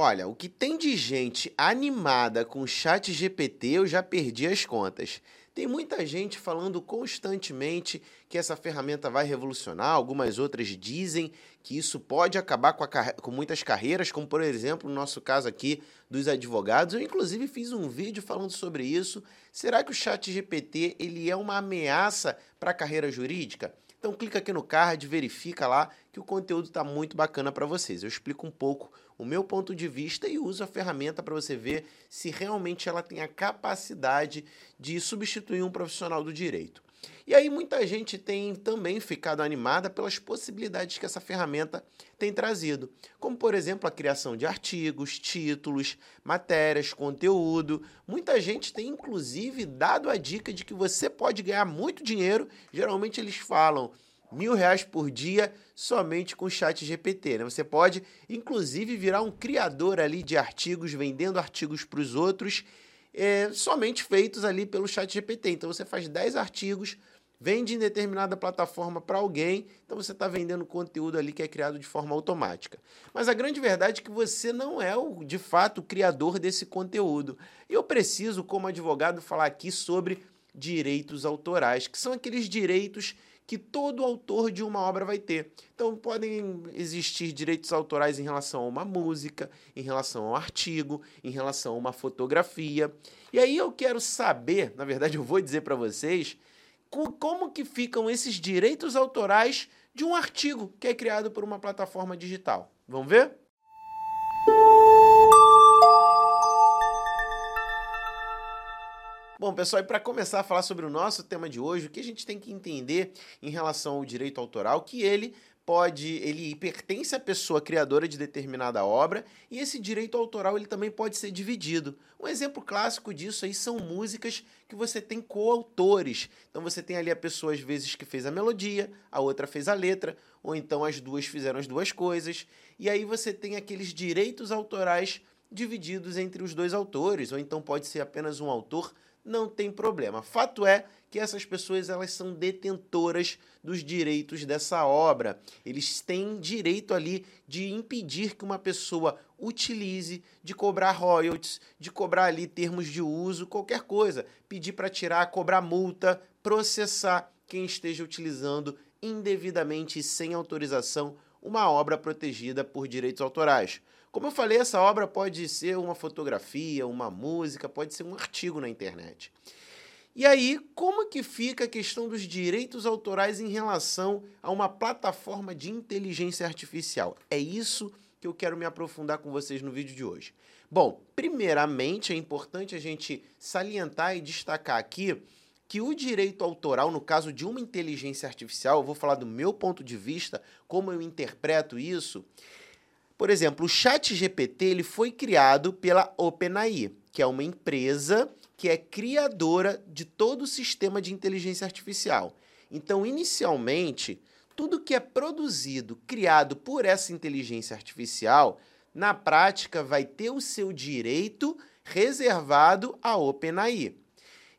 Olha, o que tem de gente animada com o chat GPT, eu já perdi as contas. Tem muita gente falando constantemente que essa ferramenta vai revolucionar, algumas outras dizem que isso pode acabar com, com, muitas carreiras, como por exemplo no nosso caso aqui dos advogados. Eu inclusive fiz um vídeo falando sobre isso. Será que o chat GPT ele é uma ameaça para a carreira jurídica? Então clica aqui no card, verifica lá que o conteúdo está muito bacana para vocês. Eu explico um pouco o meu ponto de vista e uso a ferramenta para você ver se realmente ela tem a capacidade de substituir um profissional do direito. E aí muita gente tem também ficado animada pelas possibilidades que essa ferramenta tem trazido, como por exemplo a criação de artigos, títulos, matérias, conteúdo. Muita gente tem inclusive dado a dica de que você pode ganhar muito dinheiro. Geralmente eles falam mil reais por dia somente com o chat GPT. Né? Você pode, inclusive, virar um criador ali de artigos, vendendo artigos para os outros, é, somente feitos ali pelo chat GPT. Então você faz 10 artigos, vende em determinada plataforma para alguém, então você está vendendo conteúdo ali que é criado de forma automática. Mas a grande verdade é que você não é, o, de fato, o criador desse conteúdo. E eu preciso, como advogado, falar aqui sobre direitos autorais, que são aqueles direitos que todo autor de uma obra vai ter. Então, podem existir direitos autorais em relação a uma música, em relação ao artigo, em relação a uma fotografia. E aí eu quero saber, na verdade, eu vou dizer para vocês, como que ficam esses direitos autorais de um artigo que é criado por uma plataforma digital. Vamos ver? Bom, pessoal, e para começar a falar sobre o nosso tema de hoje, o que a gente tem que entender em relação ao direito autoral, que ele pode, ele pertence à pessoa criadora de determinada obra e esse direito autoral ele também pode ser dividido. Um exemplo clássico disso aí são músicas que você tem coautores. Então você tem ali a pessoa às vezes que fez a melodia, a outra fez a letra, ou então as duas fizeram as duas coisas, e aí você tem aqueles direitos autorais divididos entre os dois autores, ou então pode ser apenas um autor não tem problema. Fato é que essas pessoas elas são detentoras dos direitos dessa obra. Eles têm direito ali de impedir que uma pessoa utilize, de cobrar royalties, de cobrar ali termos de uso, qualquer coisa, pedir para tirar, cobrar multa, processar quem esteja utilizando indevidamente e sem autorização uma obra protegida por direitos autorais. Como eu falei, essa obra pode ser uma fotografia, uma música, pode ser um artigo na internet. E aí, como que fica a questão dos direitos autorais em relação a uma plataforma de inteligência artificial? É isso que eu quero me aprofundar com vocês no vídeo de hoje. Bom, primeiramente é importante a gente salientar e destacar aqui que o direito autoral, no caso de uma inteligência artificial, eu vou falar do meu ponto de vista, como eu interpreto isso, por exemplo, o Chat GPT ele foi criado pela OpenAI, que é uma empresa que é criadora de todo o sistema de inteligência artificial. Então, inicialmente, tudo que é produzido, criado por essa inteligência artificial, na prática vai ter o seu direito reservado à OpenAI.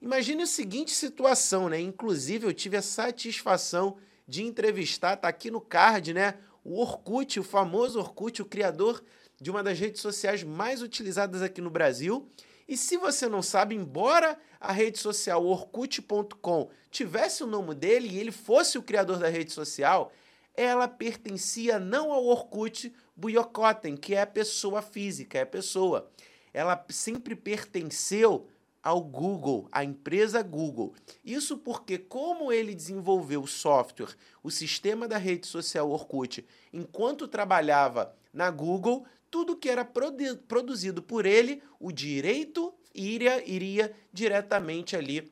Imagine a seguinte situação, né? Inclusive, eu tive a satisfação de entrevistar, tá aqui no card, né? o Orkut, o famoso Orkut, o criador de uma das redes sociais mais utilizadas aqui no Brasil. E se você não sabe, embora a rede social orkut.com tivesse o nome dele e ele fosse o criador da rede social, ela pertencia não ao Orkut Buyokoten, que é a pessoa física, é a pessoa. Ela sempre pertenceu ao Google, à empresa Google. Isso porque, como ele desenvolveu o software, o sistema da rede social Orkut, enquanto trabalhava na Google, tudo que era produ produzido por ele, o direito iria, iria diretamente ali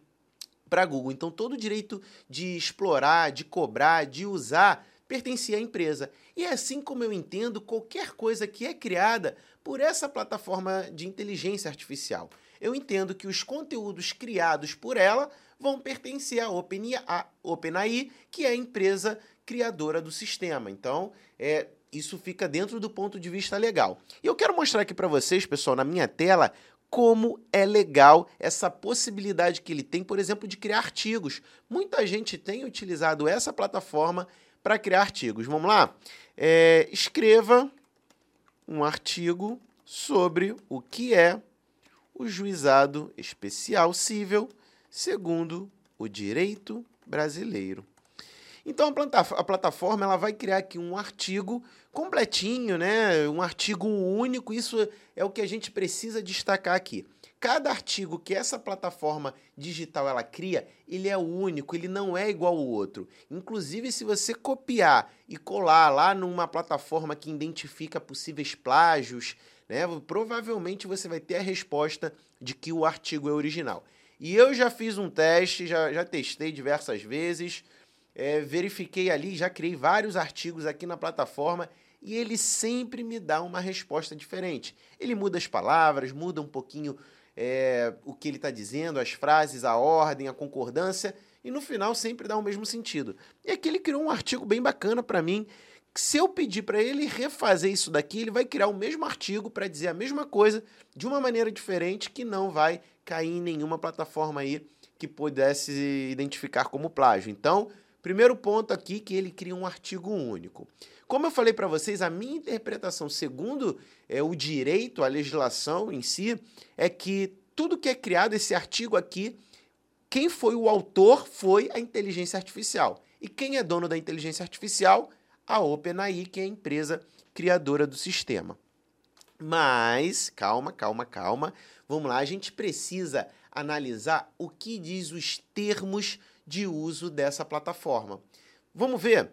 para Google. Então, todo o direito de explorar, de cobrar, de usar pertencia à empresa. E é assim como eu entendo qualquer coisa que é criada por essa plataforma de inteligência artificial eu entendo que os conteúdos criados por ela vão pertencer à OpenAI, que é a empresa criadora do sistema. Então, é, isso fica dentro do ponto de vista legal. E eu quero mostrar aqui para vocês, pessoal, na minha tela, como é legal essa possibilidade que ele tem, por exemplo, de criar artigos. Muita gente tem utilizado essa plataforma para criar artigos. Vamos lá? É, escreva um artigo sobre o que é o juizado especial civil segundo o direito brasileiro. Então a plataforma ela vai criar aqui um artigo completinho, né? Um artigo único. Isso é o que a gente precisa destacar aqui. Cada artigo que essa plataforma digital ela cria, ele é único, ele não é igual ao outro. Inclusive, se você copiar e colar lá numa plataforma que identifica possíveis plágios, né, provavelmente você vai ter a resposta de que o artigo é original. E eu já fiz um teste, já, já testei diversas vezes, é, verifiquei ali, já criei vários artigos aqui na plataforma e ele sempre me dá uma resposta diferente. Ele muda as palavras, muda um pouquinho é, o que ele está dizendo, as frases, a ordem, a concordância, e no final sempre dá o mesmo sentido. E aqui ele criou um artigo bem bacana para mim. Se eu pedir para ele refazer isso daqui, ele vai criar o mesmo artigo para dizer a mesma coisa de uma maneira diferente que não vai cair em nenhuma plataforma aí que pudesse identificar como plágio. Então, primeiro ponto aqui que ele cria um artigo único. Como eu falei para vocês, a minha interpretação, segundo é, o direito, a legislação em si, é que tudo que é criado, esse artigo aqui, quem foi o autor foi a inteligência artificial. E quem é dono da inteligência artificial? A OpenAI, que é a empresa criadora do sistema. Mas, calma, calma, calma. Vamos lá, a gente precisa analisar o que diz os termos de uso dessa plataforma. Vamos ver.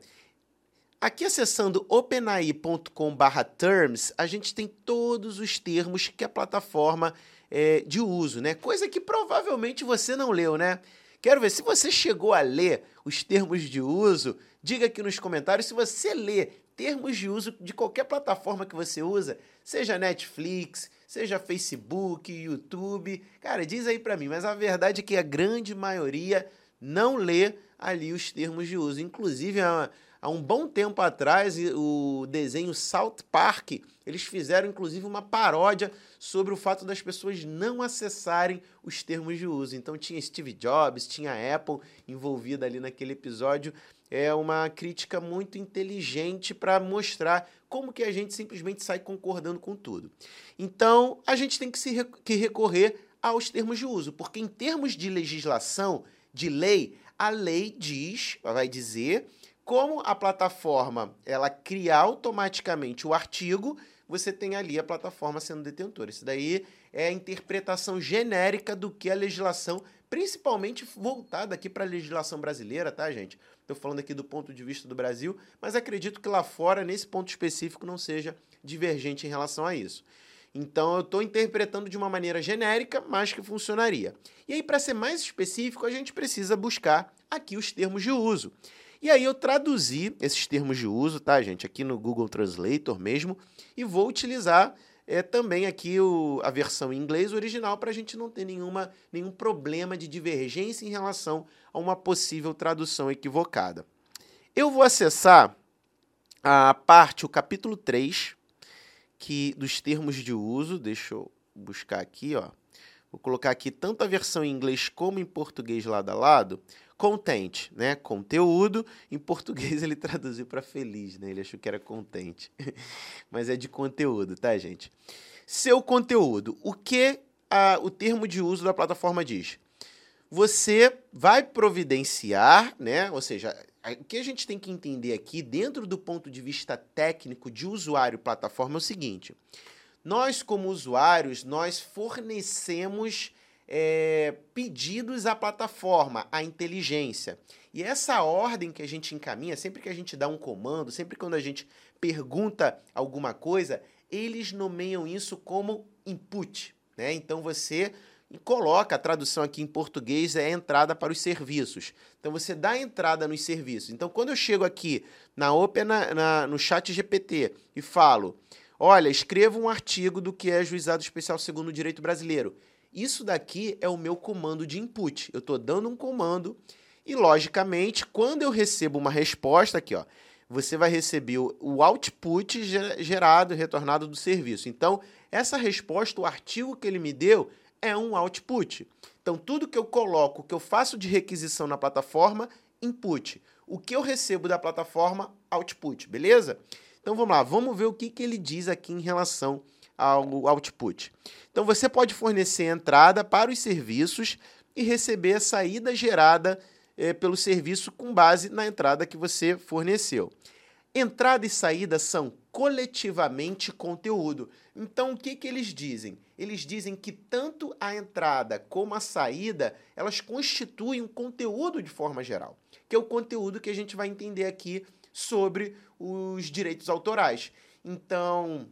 Aqui acessando openai.com/terms, a gente tem todos os termos que a plataforma é, de uso, né? Coisa que provavelmente você não leu, né? Quero ver se você chegou a ler os termos de uso. Diga aqui nos comentários se você lê termos de uso de qualquer plataforma que você usa, seja Netflix, seja Facebook, YouTube. Cara, diz aí para mim, mas a verdade é que a grande maioria não lê ali os termos de uso. Inclusive, a, há um bom tempo atrás, o desenho South Park, eles fizeram inclusive uma paródia sobre o fato das pessoas não acessarem os termos de uso. Então tinha Steve Jobs, tinha Apple envolvida ali naquele episódio. É uma crítica muito inteligente para mostrar como que a gente simplesmente sai concordando com tudo. Então, a gente tem que, se que recorrer aos termos de uso, porque em termos de legislação, de lei, a lei diz, vai dizer como a plataforma ela cria automaticamente o artigo, você tem ali a plataforma sendo detentora. Isso daí é a interpretação genérica do que a legislação, principalmente voltada aqui para a legislação brasileira, tá, gente? Estou falando aqui do ponto de vista do Brasil, mas acredito que lá fora, nesse ponto específico, não seja divergente em relação a isso. Então eu estou interpretando de uma maneira genérica, mas que funcionaria. E aí, para ser mais específico, a gente precisa buscar aqui os termos de uso. E aí eu traduzi esses termos de uso, tá, gente, aqui no Google Translator mesmo, e vou utilizar é, também aqui o, a versão em inglês original para a gente não ter nenhuma, nenhum problema de divergência em relação a uma possível tradução equivocada. Eu vou acessar a parte, o capítulo 3, que, dos termos de uso, deixa eu buscar aqui, ó. Vou colocar aqui tanto a versão em inglês como em português lado a lado, Content, né? Conteúdo. Em português ele traduziu para feliz, né? Ele achou que era contente. Mas é de conteúdo, tá, gente? Seu conteúdo. O que a, o termo de uso da plataforma diz? Você vai providenciar, né? Ou seja, o que a gente tem que entender aqui, dentro do ponto de vista técnico de usuário plataforma, é o seguinte: nós, como usuários, nós fornecemos é, pedidos à plataforma, à inteligência. E essa ordem que a gente encaminha, sempre que a gente dá um comando, sempre quando a gente pergunta alguma coisa, eles nomeiam isso como input. Né? Então você coloca a tradução aqui em português é entrada para os serviços. Então você dá entrada nos serviços. Então quando eu chego aqui na Open na, na, no chat GPT e falo, olha, escreva um artigo do que é juizado especial segundo o direito brasileiro. Isso daqui é o meu comando de input. Eu estou dando um comando e, logicamente, quando eu recebo uma resposta aqui, ó, você vai receber o output gerado, retornado do serviço. Então, essa resposta, o artigo que ele me deu, é um output. Então, tudo que eu coloco, que eu faço de requisição na plataforma, input. O que eu recebo da plataforma, output, beleza? Então, vamos lá, vamos ver o que, que ele diz aqui em relação ao output. Então você pode fornecer entrada para os serviços e receber a saída gerada é, pelo serviço com base na entrada que você forneceu. Entrada e saída são coletivamente conteúdo. Então, o que, que eles dizem? Eles dizem que tanto a entrada como a saída, elas constituem um conteúdo de forma geral, que é o conteúdo que a gente vai entender aqui sobre os direitos autorais. Então,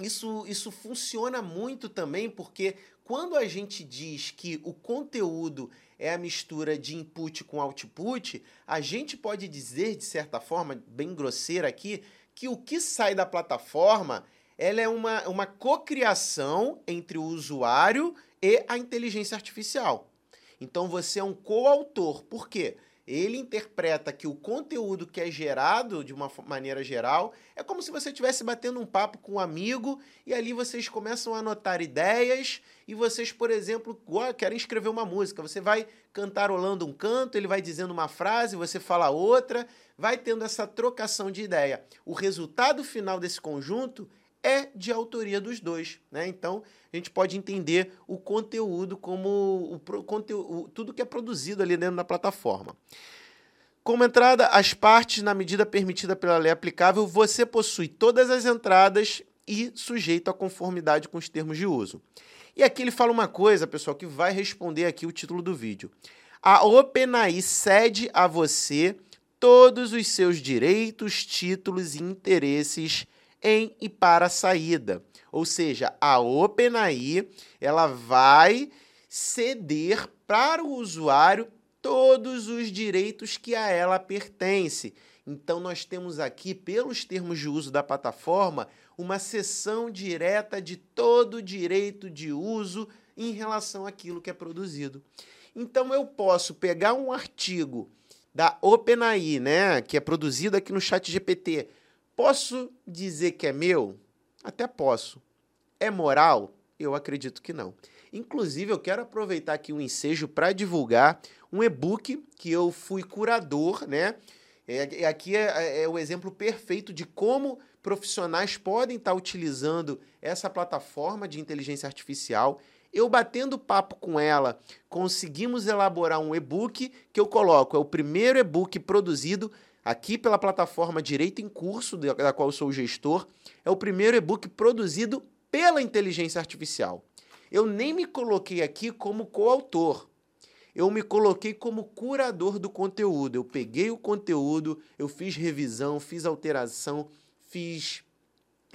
isso, isso funciona muito também porque quando a gente diz que o conteúdo é a mistura de input com output, a gente pode dizer, de certa forma, bem grosseira aqui, que o que sai da plataforma ela é uma, uma cocriação entre o usuário e a inteligência artificial. Então você é um coautor. Por quê? Ele interpreta que o conteúdo que é gerado de uma maneira geral é como se você estivesse batendo um papo com um amigo e ali vocês começam a anotar ideias e vocês, por exemplo, querem escrever uma música. Você vai cantarolando um canto, ele vai dizendo uma frase, você fala outra, vai tendo essa trocação de ideia. O resultado final desse conjunto é de autoria dos dois, né? Então a gente pode entender o conteúdo como o, conteúdo, tudo que é produzido ali dentro da plataforma. Como entrada, as partes na medida permitida pela lei aplicável, você possui todas as entradas e sujeito à conformidade com os termos de uso. E aqui ele fala uma coisa, pessoal, que vai responder aqui o título do vídeo. A OpenAI cede a você todos os seus direitos, títulos e interesses em e para a saída. Ou seja, a OpenAI ela vai ceder para o usuário todos os direitos que a ela pertence. Então nós temos aqui, pelos termos de uso da plataforma, uma cessão direta de todo o direito de uso em relação àquilo que é produzido. Então eu posso pegar um artigo da OpenAI, né, que é produzido aqui no Chat GPT, Posso dizer que é meu? Até posso. É moral? Eu acredito que não. Inclusive, eu quero aproveitar aqui um ensejo para divulgar um e-book que eu fui curador, né? É, aqui é, é, o exemplo perfeito de como profissionais podem estar tá utilizando essa plataforma de inteligência artificial. Eu batendo papo com ela, conseguimos elaborar um e-book que eu coloco. É o primeiro e-book produzido aqui pela plataforma Direito em Curso, da qual sou gestor, é o primeiro e-book produzido pela inteligência artificial. Eu nem me coloquei aqui como coautor. Eu me coloquei como curador do conteúdo. Eu peguei o conteúdo, eu fiz revisão, fiz alteração, fiz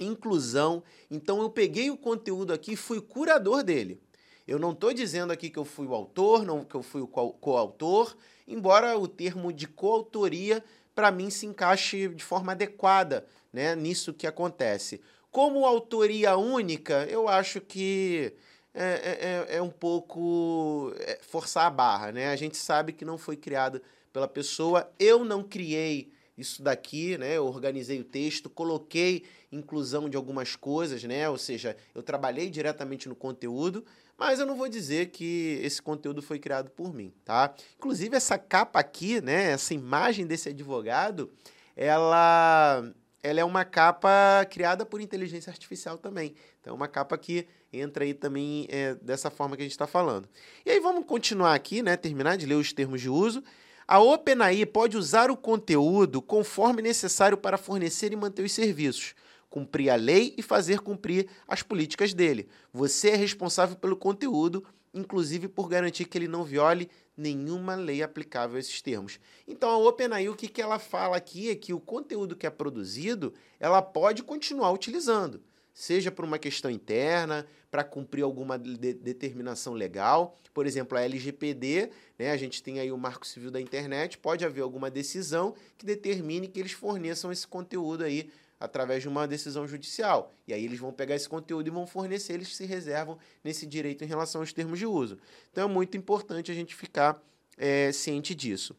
inclusão. Então eu peguei o conteúdo aqui e fui curador dele. Eu não estou dizendo aqui que eu fui o autor, não que eu fui o coautor, embora o termo de coautoria para mim, se encaixe de forma adequada né, nisso que acontece. Como autoria única, eu acho que é, é, é, é um pouco é, forçar a barra. Né? A gente sabe que não foi criado pela pessoa. Eu não criei isso daqui, né? Eu organizei o texto, coloquei inclusão de algumas coisas, né? Ou seja, eu trabalhei diretamente no conteúdo, mas eu não vou dizer que esse conteúdo foi criado por mim, tá? Inclusive essa capa aqui, né, essa imagem desse advogado, ela ela é uma capa criada por inteligência artificial também. Então é uma capa que entra aí também é, dessa forma que a gente está falando. E aí vamos continuar aqui, né? Terminar de ler os termos de uso. A OpenAI pode usar o conteúdo conforme necessário para fornecer e manter os serviços cumprir a lei e fazer cumprir as políticas dele. Você é responsável pelo conteúdo, inclusive por garantir que ele não viole nenhuma lei aplicável a esses termos. Então a OpenAI o que, que ela fala aqui é que o conteúdo que é produzido, ela pode continuar utilizando, seja por uma questão interna, para cumprir alguma de determinação legal, por exemplo, a LGPD, né, a gente tem aí o Marco Civil da Internet, pode haver alguma decisão que determine que eles forneçam esse conteúdo aí através de uma decisão judicial. E aí eles vão pegar esse conteúdo e vão fornecer, eles se reservam nesse direito em relação aos termos de uso. Então é muito importante a gente ficar é, ciente disso.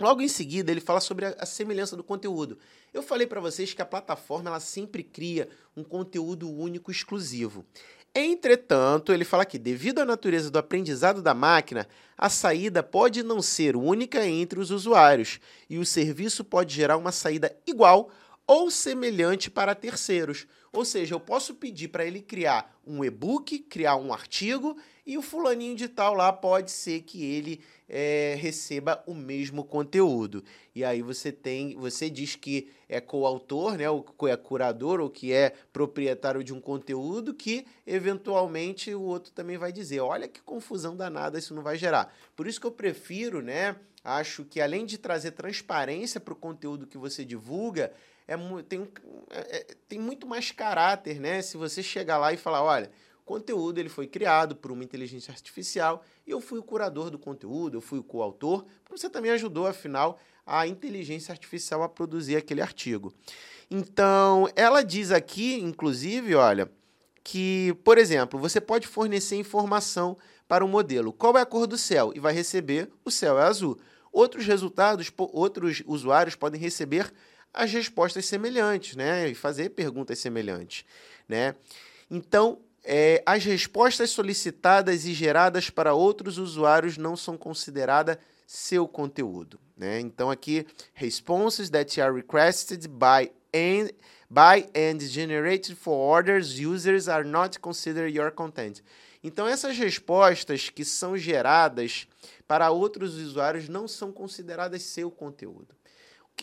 Logo em seguida, ele fala sobre a, semelhança do conteúdo. Eu falei para vocês que a plataforma ela sempre cria um conteúdo único exclusivo. Entretanto, ele fala que, devido à natureza do aprendizado da máquina, a saída pode não ser única entre os usuários e o serviço pode gerar uma saída igual ou semelhante para terceiros. Ou seja, eu posso pedir para ele criar um e-book, criar um artigo, e o fulaninho de tal lá pode ser que ele é, receba o mesmo conteúdo. E aí você tem, você diz que é coautor, né, ou é curador, ou que é proprietário de um conteúdo que eventualmente o outro também vai dizer, olha que confusão danada isso não vai gerar. Por isso que eu prefiro, né, acho que além de trazer transparência para o conteúdo que você divulga, é, tem, é, é, tem muito mais caráter, né? Se você chegar lá e falar, olha, o conteúdo ele foi criado por uma inteligência artificial e eu fui o curador do conteúdo, eu fui o coautor, porque você também ajudou, afinal, a inteligência artificial a produzir aquele artigo. Então, ela diz aqui, inclusive, olha, que, por exemplo, você pode fornecer informação para o modelo. Qual é a cor do céu? E vai receber o céu é azul. Outros resultados, outros usuários podem receber as respostas semelhantes, né? E fazer perguntas semelhantes, né? Então, é, as respostas solicitadas e geradas para outros usuários não são consideradas seu conteúdo. Né? Então, aqui, responses that are requested by and, by and generated for others users are not considered your content. Então, essas respostas que são geradas para outros usuários não são consideradas seu conteúdo.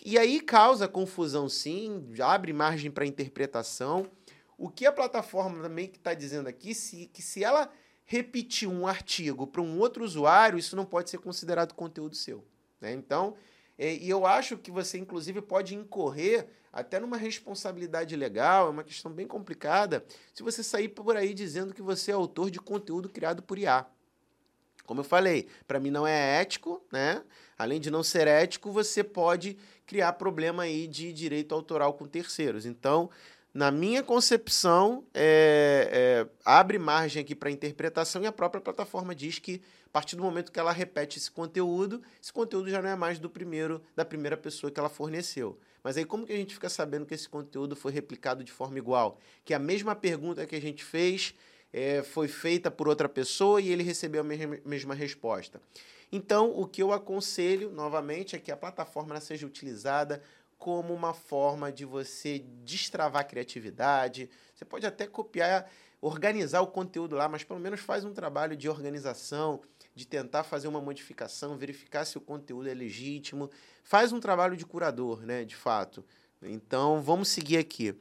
E aí causa confusão, sim, abre margem para interpretação. O que a plataforma também que está dizendo aqui, se, que se ela repetir um artigo para um outro usuário, isso não pode ser considerado conteúdo seu. Né? Então, é, e eu acho que você, inclusive, pode incorrer até numa responsabilidade legal, é uma questão bem complicada, se você sair por aí dizendo que você é autor de conteúdo criado por IA. Como eu falei, para mim não é ético, né? Além de não ser ético, você pode criar problema aí de direito autoral com terceiros. Então, na minha concepção, é, é, abre margem aqui para interpretação e a própria plataforma diz que a partir do momento que ela repete esse conteúdo, esse conteúdo já não é mais do primeiro da primeira pessoa que ela forneceu. Mas aí como que a gente fica sabendo que esse conteúdo foi replicado de forma igual? Que a mesma pergunta que a gente fez é, foi feita por outra pessoa e ele recebeu a mesma, resposta. Então, o que eu aconselho, novamente, é que a plataforma seja utilizada como uma forma de você destravar a criatividade. Você pode até copiar, organizar o conteúdo lá, mas pelo menos faz um trabalho de organização, de tentar fazer uma modificação, verificar se o conteúdo é legítimo. Faz um trabalho de curador, né, de fato. Então, vamos seguir aqui.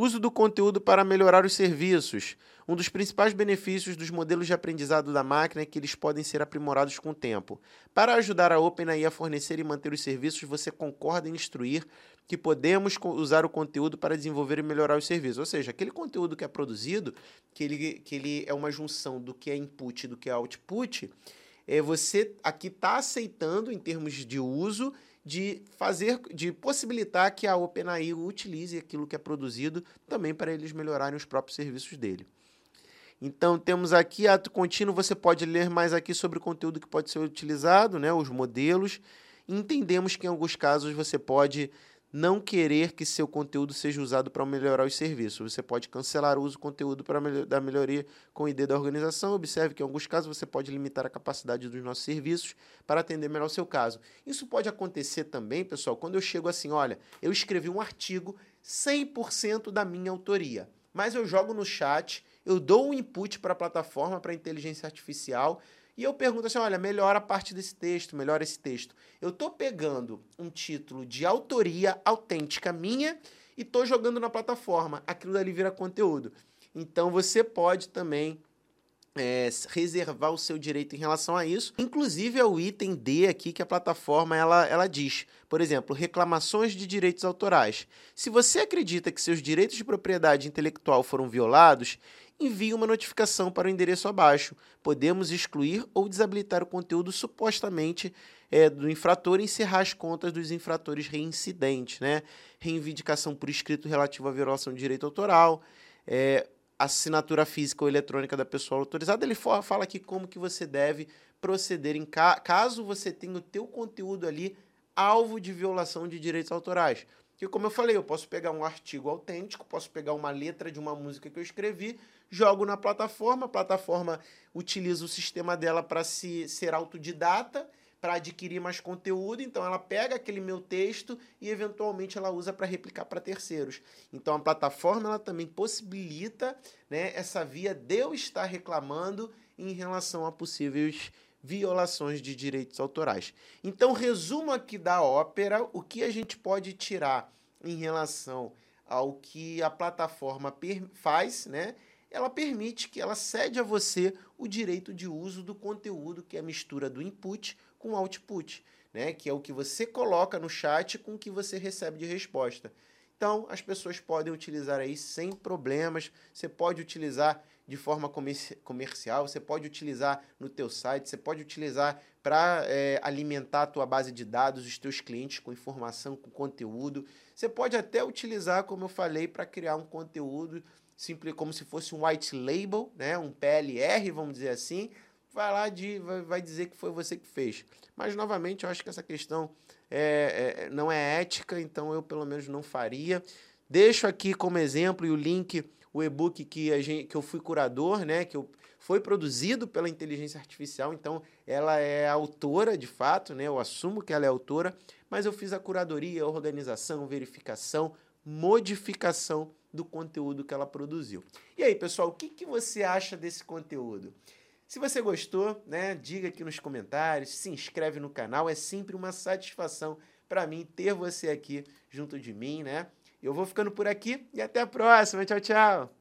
Uso do conteúdo para melhorar os serviços. Um dos principais benefícios dos modelos de aprendizado da máquina é que eles podem ser aprimorados com o tempo. Para ajudar a OpenAI a fornecer e manter os serviços, você concorda em instruir que podemos usar o conteúdo para desenvolver e melhorar os serviços. Ou seja, aquele conteúdo que é produzido, que ele, que ele é uma junção do que é input e do que é output, é, você aqui está aceitando em termos de uso de fazer, de possibilitar que a OpenAI utilize aquilo que é produzido também para eles melhorarem os próprios serviços dele. Então, temos aqui ato contínuo, você pode ler mais aqui sobre o conteúdo que pode ser utilizado, né, os modelos. Entendemos que em alguns casos você pode não querer que seu conteúdo seja usado para melhorar os serviços. Você pode cancelar o uso do conteúdo para melhor, da melhoria com o ID da organização. Observe que em alguns casos você pode limitar a capacidade dos nossos serviços para atender melhor o seu caso. Isso pode acontecer também, pessoal, quando eu chego assim, olha, eu escrevi um artigo 100% da minha autoria, mas eu jogo no chat eu dou um input para a plataforma, para a inteligência artificial, e eu pergunto assim: olha, melhora a parte desse texto, melhora esse texto. Eu estou pegando um título de autoria autêntica minha e estou jogando na plataforma. Aquilo dali vira conteúdo. Então você pode também é, reservar o seu direito em relação a isso. Inclusive é o item D aqui que a plataforma ela, ela diz. Por exemplo, reclamações de direitos autorais. Se você acredita que seus direitos de propriedade intelectual foram violados, envie uma notificação para o endereço abaixo. Podemos excluir ou desabilitar o conteúdo supostamente é, do infrator e encerrar as contas dos infratores reincidentes. Né? Reivindicação por escrito relativa à violação de direito autoral. É, assinatura física ou eletrônica da pessoa autorizada, ele fala aqui como que você deve proceder em ca caso você tenha o teu conteúdo ali alvo de violação de direitos autorais. Que como eu falei, eu posso pegar um artigo autêntico, posso pegar uma letra de uma música que eu escrevi, jogo na plataforma, a plataforma utiliza o sistema dela para se ser autodidata, para adquirir mais conteúdo, então ela pega aquele meu texto e eventualmente ela usa para replicar para terceiros. Então a plataforma ela também possibilita né, essa via de eu estar reclamando em relação a possíveis violações de direitos autorais. Então, resumo aqui da ópera, o que a gente pode tirar em relação ao que a plataforma faz, né? Ela permite que ela cede a você o direito de uso do conteúdo, que é a mistura do input com o output, né? Que é o que você coloca no chat com o que você recebe de resposta. Então, as pessoas podem utilizar aí sem problemas. Você pode utilizar de forma comercial, você pode utilizar no teu site, você pode utilizar para é, alimentar a tua base de dados, os teus clientes com informação, com conteúdo. Você pode até utilizar, como eu falei, para criar um conteúdo simples como se fosse um white label, né, um PLR, vamos dizer assim. Vai lá de, vai, vai dizer que foi você que fez. Mas novamente, eu acho que essa questão é, é, não é ética, então eu pelo menos não faria. Deixo aqui como exemplo e o link o e-book que, a gente, que eu fui curador, né? Que eu, foi produzido pela inteligência artificial, então ela é autora de fato, né? Eu assumo que ela é autora, mas eu fiz a curadoria, organização, verificação, modificação do conteúdo que ela produziu. E aí, pessoal, o que, que você acha desse conteúdo? Se você gostou, né, diga aqui nos comentários, se inscreve no canal, é sempre uma satisfação para mim ter você aqui junto de mim, né? Eu vou ficando por aqui e até a próxima. Tchau, tchau.